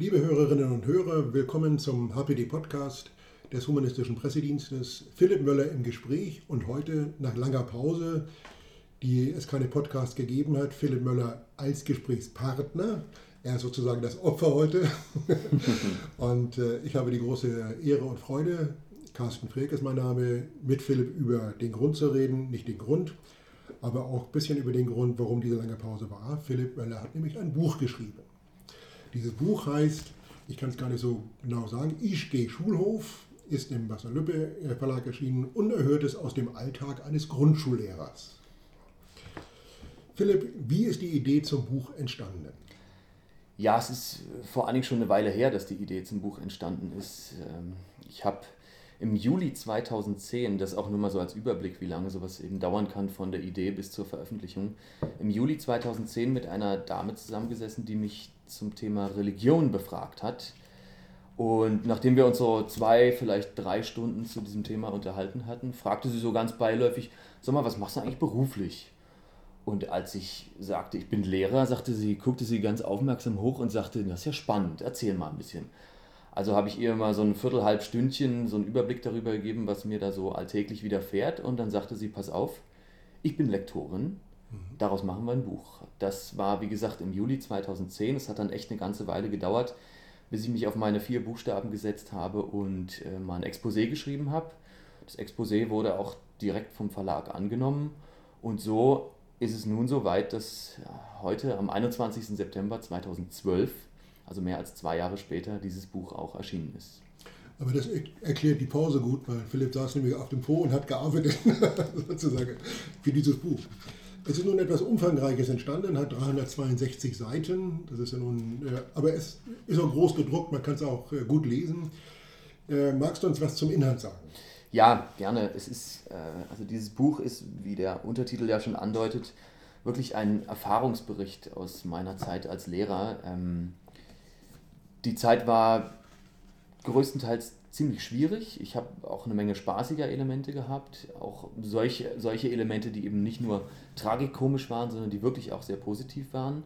Liebe Hörerinnen und Hörer, willkommen zum HPD Podcast des Humanistischen Pressedienstes. Philipp Möller im Gespräch und heute nach langer Pause, die es keine Podcast gegeben hat, Philipp Möller als Gesprächspartner. Er ist sozusagen das Opfer heute. und äh, ich habe die große Ehre und Freude, Carsten Freck ist mein Name, mit Philipp über den Grund zu reden, nicht den Grund, aber auch ein bisschen über den Grund, warum diese lange Pause war. Philipp Möller hat nämlich ein Buch geschrieben. Dieses Buch heißt, ich kann es gar nicht so genau sagen, Ich gehe Schulhof, ist im Wasserlübbe Verlag erschienen, Unerhörtes aus dem Alltag eines Grundschullehrers. Philipp, wie ist die Idee zum Buch entstanden? Ja, es ist vor allen Dingen schon eine Weile her, dass die Idee zum Buch entstanden ist. Ähm, ich habe im Juli 2010, das auch nur mal so als Überblick, wie lange sowas eben dauern kann von der Idee bis zur Veröffentlichung, im Juli 2010 mit einer Dame zusammengesessen, die mich zum Thema Religion befragt hat. Und nachdem wir uns so zwei, vielleicht drei Stunden zu diesem Thema unterhalten hatten, fragte sie so ganz beiläufig, sag mal, was machst du eigentlich beruflich? Und als ich sagte, ich bin Lehrer, sagte sie, guckte sie ganz aufmerksam hoch und sagte, das ist ja spannend, erzähl mal ein bisschen. Also habe ich ihr mal so ein Viertel, halb Stündchen so einen Überblick darüber gegeben, was mir da so alltäglich widerfährt. Und dann sagte sie, pass auf, ich bin Lektorin. Daraus machen wir ein Buch. Das war, wie gesagt, im Juli 2010. Es hat dann echt eine ganze Weile gedauert, bis ich mich auf meine vier Buchstaben gesetzt habe und äh, mal ein Exposé geschrieben habe. Das Exposé wurde auch direkt vom Verlag angenommen. Und so ist es nun so weit, dass heute am 21. September 2012 also mehr als zwei Jahre später, dieses Buch auch erschienen ist. Aber das erklärt die Pause gut, weil Philipp saß nämlich auf dem Po und hat gearbeitet, sozusagen, für dieses Buch. Es ist nun etwas Umfangreiches entstanden, hat 362 Seiten. Das ist ja nun, äh, aber es ist auch groß gedruckt, man kann es auch äh, gut lesen. Äh, magst du uns was zum Inhalt sagen? Ja, gerne. Es ist, also dieses Buch ist, wie der Untertitel ja schon andeutet, wirklich ein Erfahrungsbericht aus meiner Zeit als Lehrer. Ähm, die Zeit war größtenteils ziemlich schwierig. Ich habe auch eine Menge spaßiger Elemente gehabt, auch solche, solche Elemente, die eben nicht nur tragikomisch waren, sondern die wirklich auch sehr positiv waren.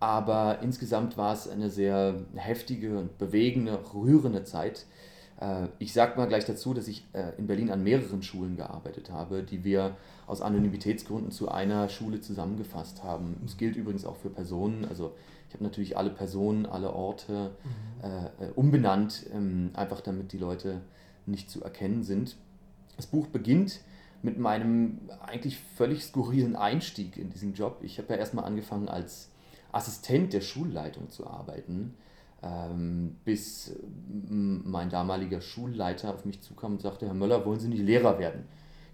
Aber insgesamt war es eine sehr heftige und bewegende, rührende Zeit. Äh, ich sage mal gleich dazu, dass ich äh, in Berlin an mehreren Schulen gearbeitet habe, die wir aus Anonymitätsgründen zu einer Schule zusammengefasst haben. Es gilt übrigens auch für Personen, also ich habe natürlich alle Personen, alle Orte mhm. äh, umbenannt, ähm, einfach damit die Leute nicht zu erkennen sind. Das Buch beginnt mit meinem eigentlich völlig skurrilen Einstieg in diesen Job. Ich habe ja erstmal angefangen als Assistent der Schulleitung zu arbeiten, bis mein damaliger Schulleiter auf mich zukam und sagte, Herr Möller, wollen Sie nicht Lehrer werden?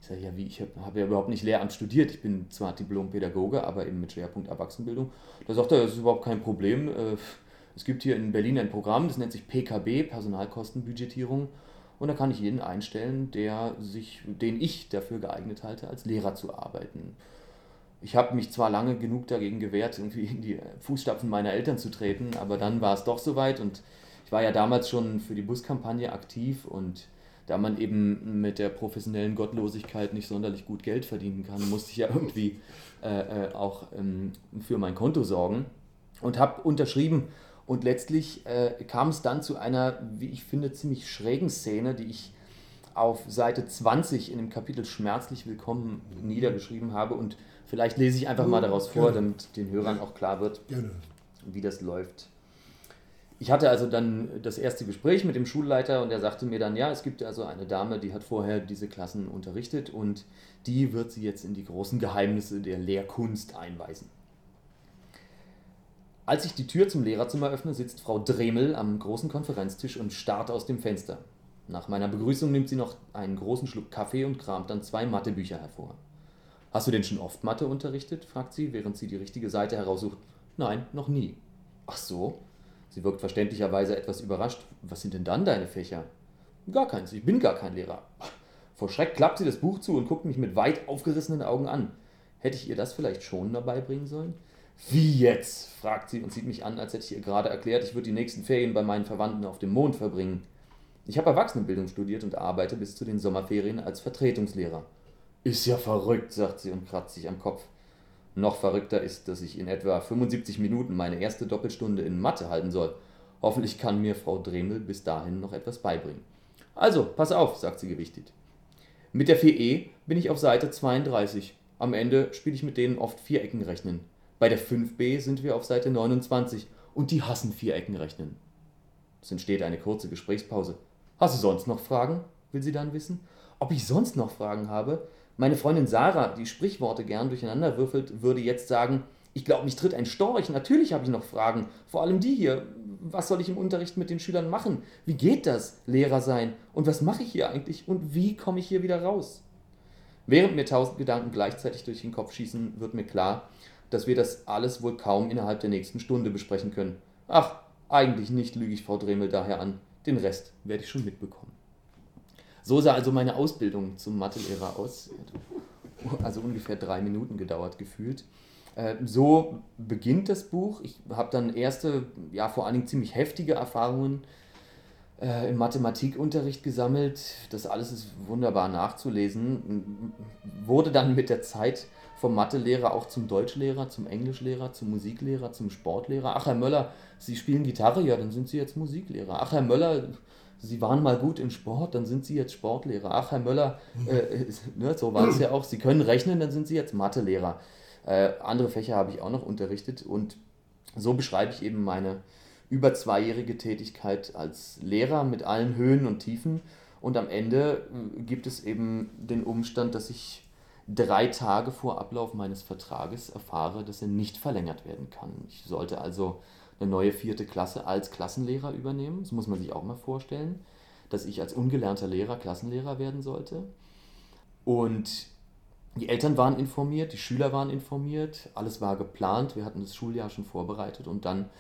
Ich sage, ja, wie, ich habe hab ja überhaupt nicht Lehramt studiert. Ich bin zwar Diplom-Pädagoge, aber eben mit Schwerpunkt Erwachsenenbildung. Da sagt er, das ist überhaupt kein Problem. Äh, es gibt hier in Berlin ein Programm, das nennt sich PKB, Personalkostenbudgetierung. Und da kann ich jeden einstellen, der sich, den ich dafür geeignet halte, als Lehrer zu arbeiten. Ich habe mich zwar lange genug dagegen gewehrt, irgendwie in die Fußstapfen meiner Eltern zu treten, aber dann war es doch soweit und ich war ja damals schon für die Buskampagne aktiv und da man eben mit der professionellen Gottlosigkeit nicht sonderlich gut Geld verdienen kann, musste ich ja irgendwie äh, äh, auch ähm, für mein Konto sorgen und habe unterschrieben. Und letztlich äh, kam es dann zu einer, wie ich finde, ziemlich schrägen Szene, die ich auf Seite 20 in dem Kapitel Schmerzlich Willkommen niedergeschrieben habe. Und vielleicht lese ich einfach mal daraus vor, damit den Hörern auch klar wird, wie das läuft ich hatte also dann das erste Gespräch mit dem Schulleiter und er sagte mir dann, ja, es gibt also eine Dame, die hat vorher diese Klassen unterrichtet und die wird sie jetzt in die großen Geheimnisse der Lehrkunst einweisen. Als ich die Tür zum Lehrerzimmer öffne, sitzt Frau Dremel am großen Konferenztisch und starrt aus dem Fenster. Nach meiner Begrüßung nimmt sie noch einen großen Schluck Kaffee und kramt dann zwei Mathebücher hervor. Hast du denn schon oft Mathe unterrichtet? fragt sie, während sie die richtige Seite heraussucht. Nein, noch nie. Ach so, Sie wirkt verständlicherweise etwas überrascht. Was sind denn dann deine Fächer? Gar keins, ich bin gar kein Lehrer. Vor Schreck klappt sie das Buch zu und guckt mich mit weit aufgerissenen Augen an. Hätte ich ihr das vielleicht schon dabei bringen sollen? Wie jetzt? fragt sie und sieht mich an, als hätte ich ihr gerade erklärt, ich würde die nächsten Ferien bei meinen Verwandten auf dem Mond verbringen. Ich habe Erwachsenenbildung studiert und arbeite bis zu den Sommerferien als Vertretungslehrer. Ist ja verrückt, sagt sie und kratzt sich am Kopf. Noch verrückter ist, dass ich in etwa 75 Minuten meine erste Doppelstunde in Mathe halten soll. Hoffentlich kann mir Frau Dremel bis dahin noch etwas beibringen. Also, pass auf, sagt sie gewichtet. Mit der 4e bin ich auf Seite 32. Am Ende spiele ich mit denen oft Vierecken rechnen. Bei der 5b sind wir auf Seite 29 und die hassen Vierecken rechnen. Es entsteht eine kurze Gesprächspause. Hast du sonst noch Fragen? will sie dann wissen. Ob ich sonst noch Fragen habe? Meine Freundin Sarah, die Sprichworte gern durcheinander würfelt, würde jetzt sagen, ich glaube, mich tritt ein Storch. Natürlich habe ich noch Fragen. Vor allem die hier. Was soll ich im Unterricht mit den Schülern machen? Wie geht das, Lehrer sein? Und was mache ich hier eigentlich? Und wie komme ich hier wieder raus? Während mir tausend Gedanken gleichzeitig durch den Kopf schießen, wird mir klar, dass wir das alles wohl kaum innerhalb der nächsten Stunde besprechen können. Ach, eigentlich nicht, lüge ich Frau Dremel daher an. Den Rest werde ich schon mitbekommen. So sah also meine Ausbildung zum Mathelehrer aus. Also ungefähr drei Minuten gedauert gefühlt. Äh, so beginnt das Buch. Ich habe dann erste, ja vor allen Dingen ziemlich heftige Erfahrungen äh, im Mathematikunterricht gesammelt. Das alles ist wunderbar nachzulesen. Wurde dann mit der Zeit vom Mathelehrer auch zum Deutschlehrer, zum Englischlehrer, zum Musiklehrer, zum Sportlehrer. Ach, Herr Möller, Sie spielen Gitarre, ja, dann sind Sie jetzt Musiklehrer. Ach, Herr Möller, Sie waren mal gut im Sport, dann sind Sie jetzt Sportlehrer. Ach, Herr Möller, äh, ne, so war es ja auch. Sie können rechnen, dann sind Sie jetzt Mathelehrer. Äh, andere Fächer habe ich auch noch unterrichtet und so beschreibe ich eben meine über zweijährige Tätigkeit als Lehrer mit allen Höhen und Tiefen. Und am Ende äh, gibt es eben den Umstand, dass ich drei Tage vor Ablauf meines Vertrages erfahre, dass er nicht verlängert werden kann. Ich sollte also eine neue vierte Klasse als Klassenlehrer übernehmen. Das muss man sich auch mal vorstellen, dass ich als ungelernter Lehrer Klassenlehrer werden sollte. Und die Eltern waren informiert, die Schüler waren informiert, alles war geplant, wir hatten das Schuljahr schon vorbereitet und dann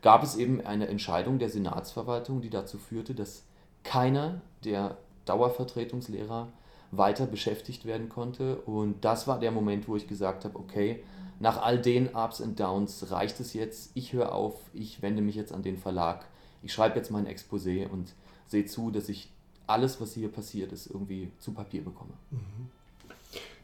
gab es eben eine Entscheidung der Senatsverwaltung, die dazu führte, dass keiner der Dauervertretungslehrer weiter beschäftigt werden konnte. Und das war der Moment, wo ich gesagt habe, okay, nach all den Ups und Downs reicht es jetzt, ich höre auf, ich wende mich jetzt an den Verlag, ich schreibe jetzt mein Exposé und sehe zu, dass ich alles, was hier passiert ist, irgendwie zu Papier bekomme. Mhm.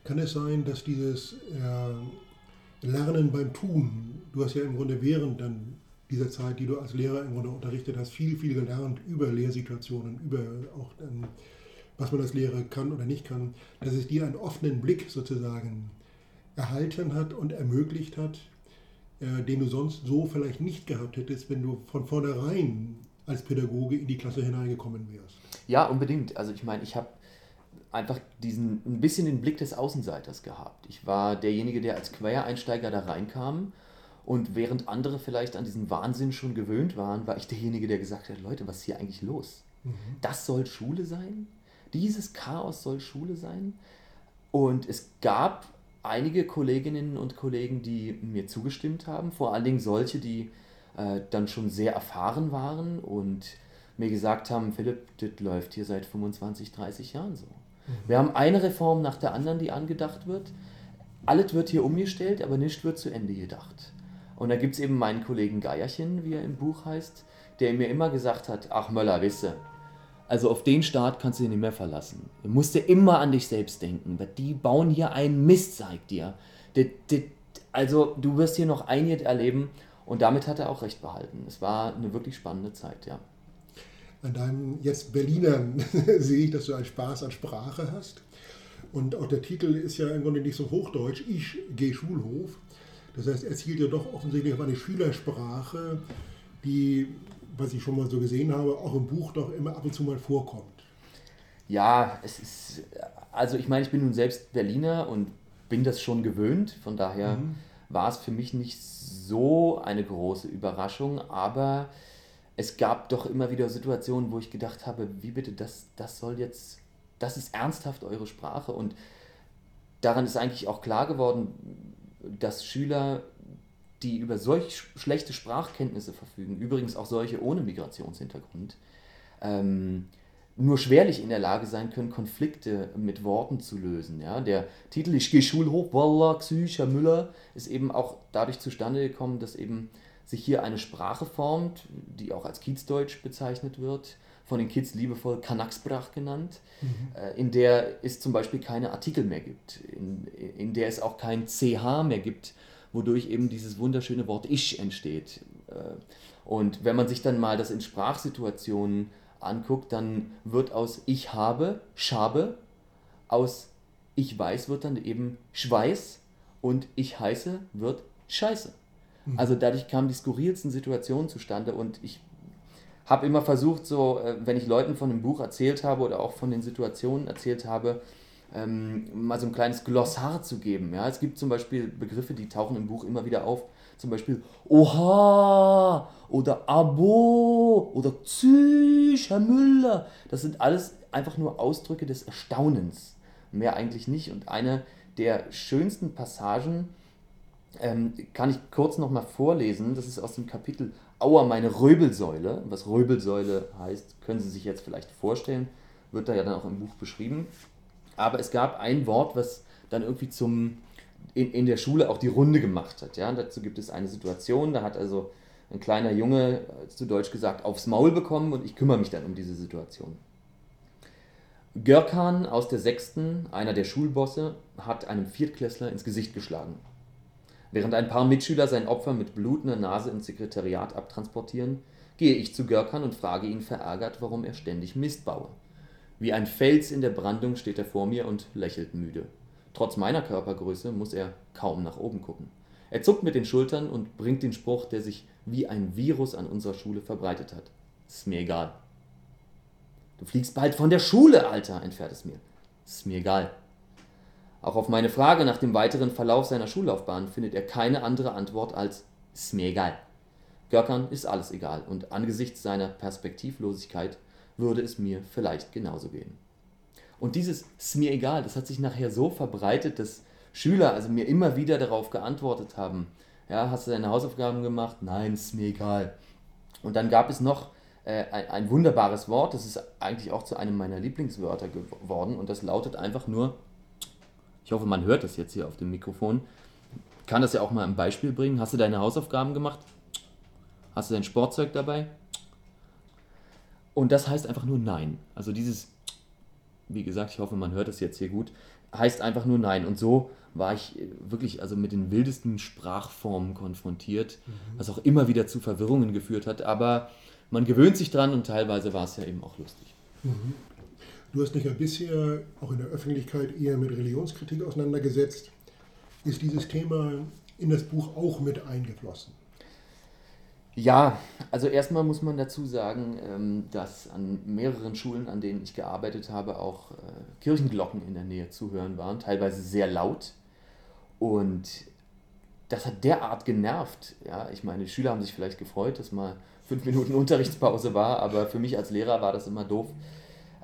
Kann es sein, dass dieses äh, Lernen beim Tun, du hast ja im Grunde während dann dieser Zeit, die du als Lehrer im Grunde unterrichtet hast, viel, viel gelernt über Lehrsituationen, über auch dann was man als Lehrer kann oder nicht kann, dass es dir einen offenen Blick sozusagen erhalten hat und ermöglicht hat, äh, den du sonst so vielleicht nicht gehabt hättest, wenn du von vornherein als Pädagoge in die Klasse hineingekommen wärst. Ja, unbedingt. Also ich meine, ich habe einfach diesen ein bisschen den Blick des Außenseiters gehabt. Ich war derjenige, der als Quereinsteiger da reinkam und während andere vielleicht an diesen Wahnsinn schon gewöhnt waren, war ich derjenige, der gesagt hat, Leute, was ist hier eigentlich los? Mhm. Das soll Schule sein? Dieses Chaos soll Schule sein. Und es gab einige Kolleginnen und Kollegen, die mir zugestimmt haben, vor allen Dingen solche, die äh, dann schon sehr erfahren waren und mir gesagt haben, Philipp, das läuft hier seit 25, 30 Jahren so. Mhm. Wir haben eine Reform nach der anderen, die angedacht wird. Alles wird hier umgestellt, aber nichts wird zu Ende gedacht. Und da gibt es eben meinen Kollegen Geierchen, wie er im Buch heißt, der mir immer gesagt hat, ach Möller, wisse, also auf den Staat kannst du dich nicht mehr verlassen. Du musst dir immer an dich selbst denken. Die bauen hier einen Mist, zeigt dir. Also du wirst hier noch einiges erleben und damit hat er auch recht behalten. Es war eine wirklich spannende Zeit, ja. An deinem jetzt Berliner sehe ich, dass du einen Spaß an Sprache hast. Und auch der Titel ist ja im Grunde nicht so hochdeutsch, ich gehe Schulhof. Das heißt, er zielt ja doch offensichtlich auf eine Schülersprache, die was ich schon mal so gesehen habe, auch im Buch doch immer ab und zu mal vorkommt. Ja, es ist, also ich meine, ich bin nun selbst Berliner und bin das schon gewöhnt, von daher mhm. war es für mich nicht so eine große Überraschung, aber es gab doch immer wieder Situationen, wo ich gedacht habe, wie bitte, das, das soll jetzt, das ist ernsthaft eure Sprache und daran ist eigentlich auch klar geworden, dass Schüler die über solch schlechte Sprachkenntnisse verfügen, übrigens auch solche ohne Migrationshintergrund, ähm, nur schwerlich in der Lage sein können, Konflikte mit Worten zu lösen. Ja? Der Titel Ich gehe Schulhof, Wallah, Herr Müller, ist eben auch dadurch zustande gekommen, dass eben sich hier eine Sprache formt, die auch als Kiezdeutsch bezeichnet wird, von den Kids liebevoll Kanaksprach genannt, mhm. äh, in der es zum Beispiel keine Artikel mehr gibt, in, in der es auch kein CH mehr gibt, wodurch eben dieses wunderschöne Wort Ich entsteht. Und wenn man sich dann mal das in Sprachsituationen anguckt, dann wird aus ich habe, schabe, aus ich weiß wird dann eben Schweiß und ich heiße wird Scheiße. Mhm. Also dadurch kamen die skurrilsten Situationen zustande und ich habe immer versucht, so, äh, wenn ich Leuten von dem Buch erzählt habe oder auch von den Situationen erzählt habe, ähm, mal so ein kleines Glossar zu geben. Ja? Es gibt zum Beispiel Begriffe, die tauchen im Buch immer wieder auf. Zum Beispiel Oha oder Abo oder Psych, Herr Müller. Das sind alles einfach nur Ausdrücke des Erstaunens. Mehr eigentlich nicht. Und eine der schönsten Passagen ähm, kann ich kurz nochmal vorlesen. Das ist aus dem Kapitel Aua, meine Röbelsäule. Was Röbelsäule heißt, können Sie sich jetzt vielleicht vorstellen. Wird da ja dann auch im Buch beschrieben. Aber es gab ein Wort, was dann irgendwie zum, in, in der Schule auch die Runde gemacht hat. Ja? dazu gibt es eine Situation, da hat also ein kleiner Junge, äh, zu Deutsch gesagt, aufs Maul bekommen und ich kümmere mich dann um diese Situation. Görkan aus der sechsten, einer der Schulbosse, hat einem Viertklässler ins Gesicht geschlagen. Während ein paar Mitschüler sein Opfer mit blutender Nase ins Sekretariat abtransportieren, gehe ich zu Görkan und frage ihn verärgert, warum er ständig Mist baue. Wie ein Fels in der Brandung steht er vor mir und lächelt müde. Trotz meiner Körpergröße muss er kaum nach oben gucken. Er zuckt mit den Schultern und bringt den Spruch, der sich wie ein Virus an unserer Schule verbreitet hat. Ist mir egal. Du fliegst bald von der Schule, Alter, entfährt es mir. Ist mir egal. Auch auf meine Frage nach dem weiteren Verlauf seiner Schullaufbahn findet er keine andere Antwort als ist mir egal. Görkan ist alles egal und angesichts seiner Perspektivlosigkeit würde es mir vielleicht genauso gehen. Und dieses ist mir egal, das hat sich nachher so verbreitet, dass Schüler also mir immer wieder darauf geantwortet haben, ja, hast du deine Hausaufgaben gemacht? Nein, ist mir egal. Und dann gab es noch äh, ein, ein wunderbares Wort, das ist eigentlich auch zu einem meiner Lieblingswörter geworden und das lautet einfach nur, ich hoffe, man hört das jetzt hier auf dem Mikrofon, kann das ja auch mal ein Beispiel bringen. Hast du deine Hausaufgaben gemacht? Hast du dein Sportzeug dabei? Und das heißt einfach nur Nein. Also dieses, wie gesagt, ich hoffe, man hört das jetzt hier gut, heißt einfach nur Nein. Und so war ich wirklich also mit den wildesten Sprachformen konfrontiert, mhm. was auch immer wieder zu Verwirrungen geführt hat. Aber man gewöhnt sich dran und teilweise war es ja eben auch lustig. Mhm. Du hast dich ja bisher auch in der Öffentlichkeit eher mit Religionskritik auseinandergesetzt. Ist dieses Thema in das Buch auch mit eingeflossen? Ja, also erstmal muss man dazu sagen, ähm, dass an mehreren Schulen, an denen ich gearbeitet habe, auch äh, Kirchenglocken in der Nähe zu hören waren, teilweise sehr laut. Und das hat derart genervt. Ja, ich meine, die Schüler haben sich vielleicht gefreut, dass mal fünf Minuten Unterrichtspause war, aber für mich als Lehrer war das immer doof.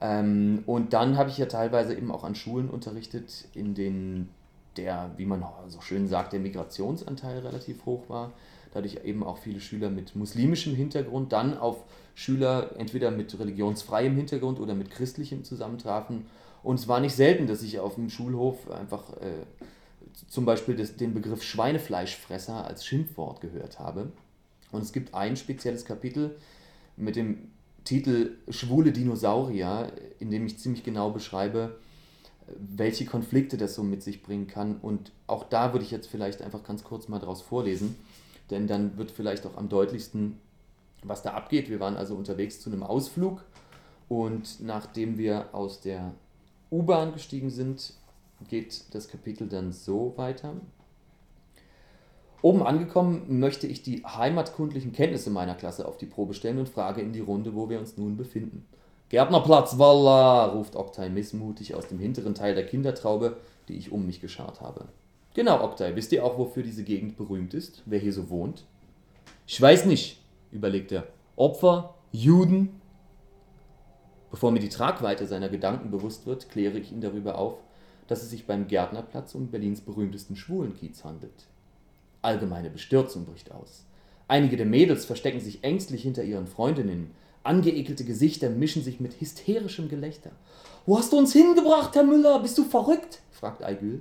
Ähm, und dann habe ich ja teilweise eben auch an Schulen unterrichtet, in denen der, wie man so schön sagt, der Migrationsanteil relativ hoch war dadurch eben auch viele Schüler mit muslimischem Hintergrund dann auf Schüler entweder mit religionsfreiem Hintergrund oder mit christlichem zusammentrafen. Und es war nicht selten, dass ich auf dem Schulhof einfach äh, zum Beispiel das, den Begriff Schweinefleischfresser als Schimpfwort gehört habe. Und es gibt ein spezielles Kapitel mit dem Titel Schwule Dinosaurier, in dem ich ziemlich genau beschreibe, welche Konflikte das so mit sich bringen kann. Und auch da würde ich jetzt vielleicht einfach ganz kurz mal daraus vorlesen denn dann wird vielleicht auch am deutlichsten, was da abgeht. Wir waren also unterwegs zu einem Ausflug und nachdem wir aus der U-Bahn gestiegen sind, geht das Kapitel dann so weiter. Oben angekommen möchte ich die heimatkundlichen Kenntnisse meiner Klasse auf die Probe stellen und frage in die Runde, wo wir uns nun befinden. Gärtnerplatz, Walla! ruft Oktay missmutig aus dem hinteren Teil der Kindertraube, die ich um mich geschart habe. Genau, Oktay. Wisst ihr auch, wofür diese Gegend berühmt ist? Wer hier so wohnt? Ich weiß nicht, überlegt er. Opfer? Juden? Bevor mir die Tragweite seiner Gedanken bewusst wird, kläre ich ihn darüber auf, dass es sich beim Gärtnerplatz um Berlins berühmtesten Schwulenkiez handelt. Allgemeine Bestürzung bricht aus. Einige der Mädels verstecken sich ängstlich hinter ihren Freundinnen. Angeekelte Gesichter mischen sich mit hysterischem Gelächter. Wo hast du uns hingebracht, Herr Müller? Bist du verrückt? fragt Aigül.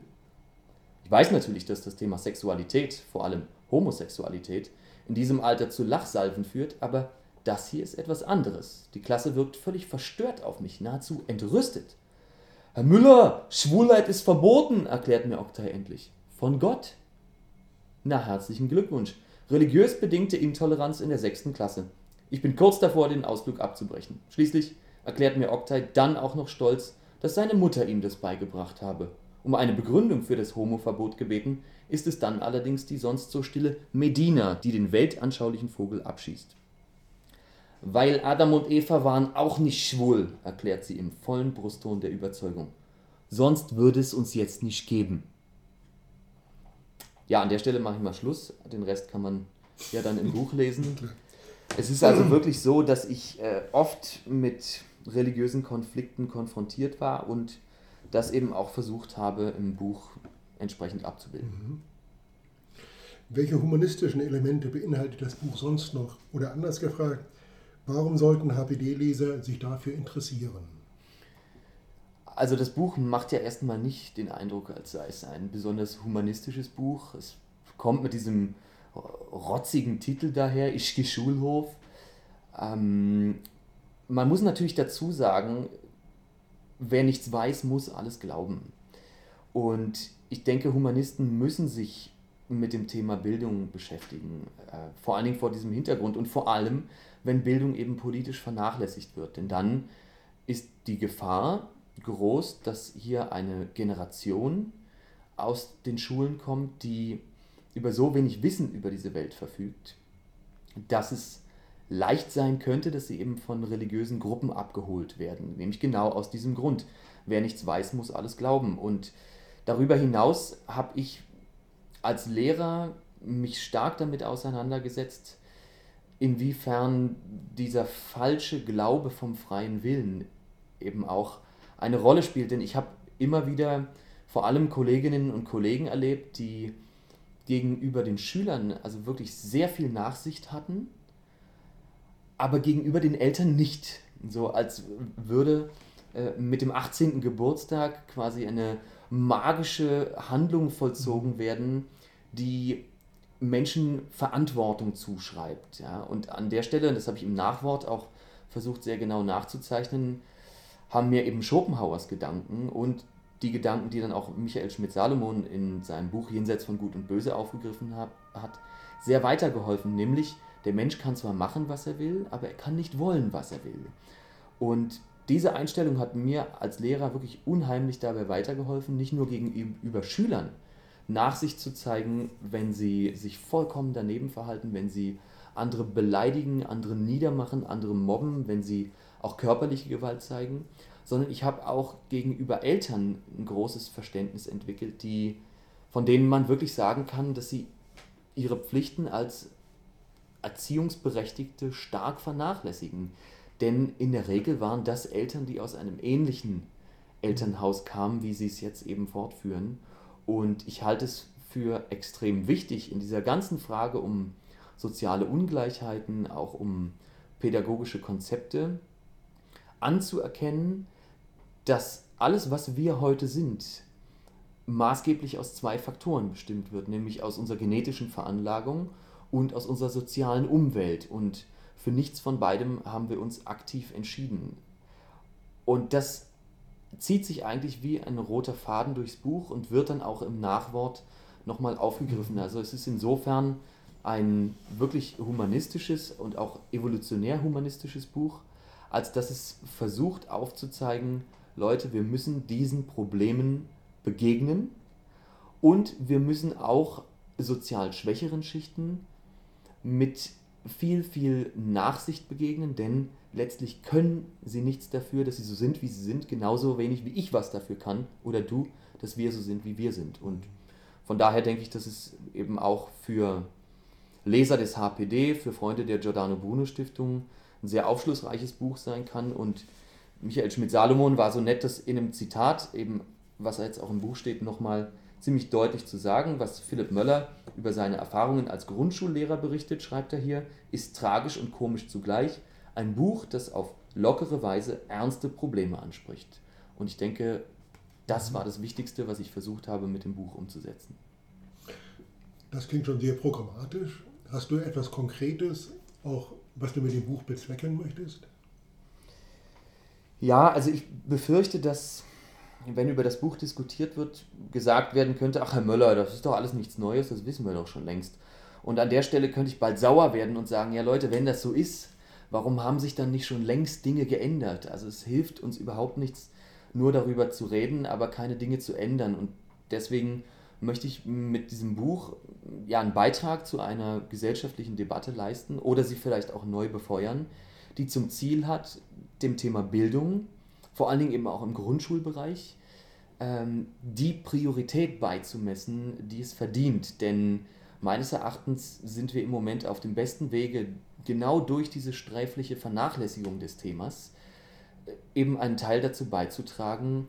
Ich weiß natürlich, dass das Thema Sexualität, vor allem Homosexualität, in diesem Alter zu Lachsalven führt, aber das hier ist etwas anderes. Die Klasse wirkt völlig verstört auf mich, nahezu entrüstet. Herr Müller, Schwulheit ist verboten, erklärt mir Oktay endlich. Von Gott. Na, herzlichen Glückwunsch. Religiös bedingte Intoleranz in der sechsten Klasse. Ich bin kurz davor, den Ausflug abzubrechen. Schließlich erklärt mir Oktay dann auch noch stolz, dass seine Mutter ihm das beigebracht habe. Um eine Begründung für das Homoverbot gebeten, ist es dann allerdings die sonst so stille Medina, die den weltanschaulichen Vogel abschießt. Weil Adam und Eva waren auch nicht schwul, erklärt sie im vollen Brustton der Überzeugung. Sonst würde es uns jetzt nicht geben. Ja, an der Stelle mache ich mal Schluss. Den Rest kann man ja dann im Buch lesen. Es ist also wirklich so, dass ich äh, oft mit religiösen Konflikten konfrontiert war und das eben auch versucht habe, im Buch entsprechend abzubilden. Mhm. Welche humanistischen Elemente beinhaltet das Buch sonst noch? Oder anders gefragt, warum sollten HPD-Leser sich dafür interessieren? Also das Buch macht ja erstmal nicht den Eindruck, als sei es ein besonders humanistisches Buch. Es kommt mit diesem rotzigen Titel daher, Ich gehe Schulhof. Ähm, man muss natürlich dazu sagen, wer nichts weiß, muss alles glauben. Und ich denke, Humanisten müssen sich mit dem Thema Bildung beschäftigen. Äh, vor allen Dingen vor diesem Hintergrund und vor allem, wenn Bildung eben politisch vernachlässigt wird. Denn dann ist die Gefahr groß, dass hier eine Generation aus den Schulen kommt, die über so wenig Wissen über diese Welt verfügt, dass es leicht sein könnte, dass sie eben von religiösen Gruppen abgeholt werden. Nämlich genau aus diesem Grund. Wer nichts weiß, muss alles glauben. Und darüber hinaus habe ich als Lehrer mich stark damit auseinandergesetzt, inwiefern dieser falsche Glaube vom freien Willen eben auch eine Rolle spielt. Denn ich habe immer wieder vor allem Kolleginnen und Kollegen erlebt, die gegenüber den Schülern also wirklich sehr viel Nachsicht hatten aber gegenüber den Eltern nicht. So als würde äh, mit dem 18. Geburtstag quasi eine magische Handlung vollzogen mhm. werden, die Menschen Verantwortung zuschreibt. Ja? Und an der Stelle, das habe ich im Nachwort auch versucht sehr genau nachzuzeichnen, haben mir eben Schopenhauers Gedanken und die Gedanken, die dann auch Michael Schmidt-Salomon in seinem Buch Jenseits von Gut und Böse aufgegriffen hat, sehr weitergeholfen, nämlich der Mensch kann zwar machen, was er will, aber er kann nicht wollen, was er will. Und diese Einstellung hat mir als Lehrer wirklich unheimlich dabei weitergeholfen, nicht nur gegenüber Schülern Nachsicht zu zeigen, wenn sie sich vollkommen daneben verhalten, wenn sie andere beleidigen, andere niedermachen, andere mobben, wenn sie auch körperliche Gewalt zeigen, sondern ich habe auch gegenüber Eltern ein großes Verständnis entwickelt, die, von denen man wirklich sagen kann, dass sie ihre Pflichten als Erziehungsberechtigte stark vernachlässigen. Denn in der Regel waren das Eltern, die aus einem ähnlichen Elternhaus kamen, wie sie es jetzt eben fortführen. Und ich halte es für extrem wichtig in dieser ganzen Frage um soziale Ungleichheiten, auch um pädagogische Konzepte, anzuerkennen, dass alles, was wir heute sind, maßgeblich aus zwei Faktoren bestimmt wird, nämlich aus unserer genetischen Veranlagung und aus unserer sozialen Umwelt. Und für nichts von beidem haben wir uns aktiv entschieden. Und das zieht sich eigentlich wie ein roter Faden durchs Buch und wird dann auch im Nachwort nochmal aufgegriffen. Also es ist insofern ein wirklich humanistisches und auch evolutionär humanistisches Buch, als dass es versucht aufzuzeigen, Leute, wir müssen diesen Problemen begegnen und wir müssen auch sozial schwächeren Schichten mit viel, viel Nachsicht begegnen, denn letztlich können sie nichts dafür, dass sie so sind, wie sie sind, genauso wenig wie ich was dafür kann oder du, dass wir so sind, wie wir sind. Und von daher denke ich, dass es eben auch für Leser des HPD, für Freunde der Giordano Bruno Stiftung ein sehr aufschlussreiches Buch sein kann. Und Michael Schmidt-Salomon war so nett, das in einem Zitat, eben was jetzt auch im Buch steht, nochmal ziemlich deutlich zu sagen. Was Philipp Möller über seine Erfahrungen als Grundschullehrer berichtet, schreibt er hier, ist tragisch und komisch zugleich. Ein Buch, das auf lockere Weise ernste Probleme anspricht. Und ich denke, das war das Wichtigste, was ich versucht habe, mit dem Buch umzusetzen. Das klingt schon sehr programmatisch. Hast du etwas Konkretes, auch was du mit dem Buch bezwecken möchtest? Ja, also ich befürchte, dass wenn über das Buch diskutiert wird, gesagt werden könnte, ach Herr Möller, das ist doch alles nichts Neues, das wissen wir doch schon längst. Und an der Stelle könnte ich bald sauer werden und sagen, ja Leute, wenn das so ist, warum haben sich dann nicht schon längst Dinge geändert? Also es hilft uns überhaupt nichts, nur darüber zu reden, aber keine Dinge zu ändern. Und deswegen möchte ich mit diesem Buch ja einen Beitrag zu einer gesellschaftlichen Debatte leisten oder sie vielleicht auch neu befeuern, die zum Ziel hat, dem Thema Bildung, vor allen Dingen eben auch im Grundschulbereich, ähm, die Priorität beizumessen, die es verdient. Denn meines Erachtens sind wir im Moment auf dem besten Wege, genau durch diese sträfliche Vernachlässigung des Themas äh, eben einen Teil dazu beizutragen,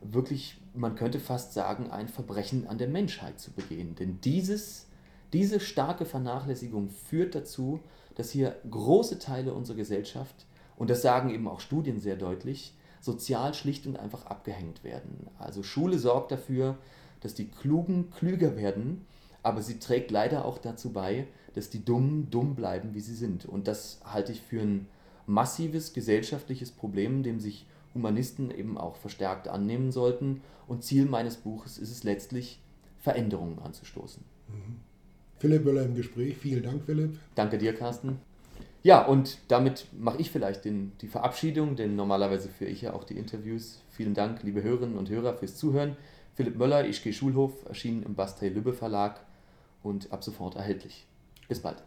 wirklich, man könnte fast sagen, ein Verbrechen an der Menschheit zu begehen. Denn dieses, diese starke Vernachlässigung führt dazu, dass hier große Teile unserer Gesellschaft, und das sagen eben auch Studien sehr deutlich, sozial schlicht und einfach abgehängt werden. Also Schule sorgt dafür, dass die Klugen klüger werden, aber sie trägt leider auch dazu bei, dass die Dummen dumm bleiben, wie sie sind. Und das halte ich für ein massives gesellschaftliches Problem, dem sich Humanisten eben auch verstärkt annehmen sollten. Und Ziel meines Buches ist es letztlich, Veränderungen anzustoßen. Mhm. Philipp Möller im Gespräch. Vielen Dank, Philipp. Danke dir, Carsten. Ja, und damit mache ich vielleicht den, die Verabschiedung, denn normalerweise führe ich ja auch die Interviews. Vielen Dank, liebe Hörerinnen und Hörer, fürs Zuhören. Philipp Möller, Ich gehe Schulhof, erschienen im Bastei Lübbe Verlag und ab sofort erhältlich. Bis bald.